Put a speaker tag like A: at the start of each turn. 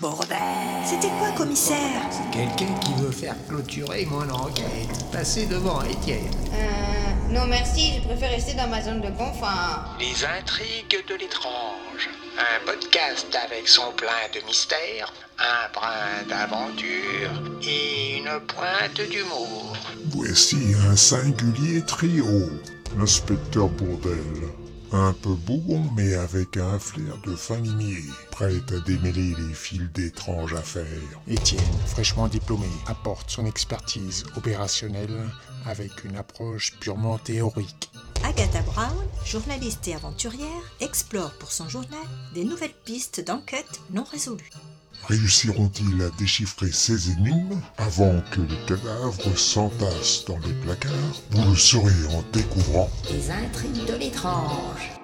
A: Bordel
B: C'était quoi, commissaire
A: Quelqu'un qui veut faire clôturer mon enquête. Passez devant, Étienne.
C: Euh, non merci, je préfère rester dans ma zone de confort.
A: Les intrigues de l'étrange. Un podcast avec son plein de mystère, un brin d'aventure et une pointe d'humour.
D: Voici un singulier trio. L'inspecteur Bourdel. Un peu bougon, mais avec un flair de fin limier. Prêt à démêler les fils d'étranges affaires.
E: Étienne, fraîchement diplômé, apporte son expertise opérationnelle avec une approche purement théorique.
B: Agatha Brown, journaliste et aventurière, explore pour son journal des nouvelles pistes d'enquête non résolues.
D: Réussiront-ils à déchiffrer ces énigmes avant que le cadavre s'entasse dans les placards? Vous le saurez en découvrant
A: Les intrigues de l'étrange.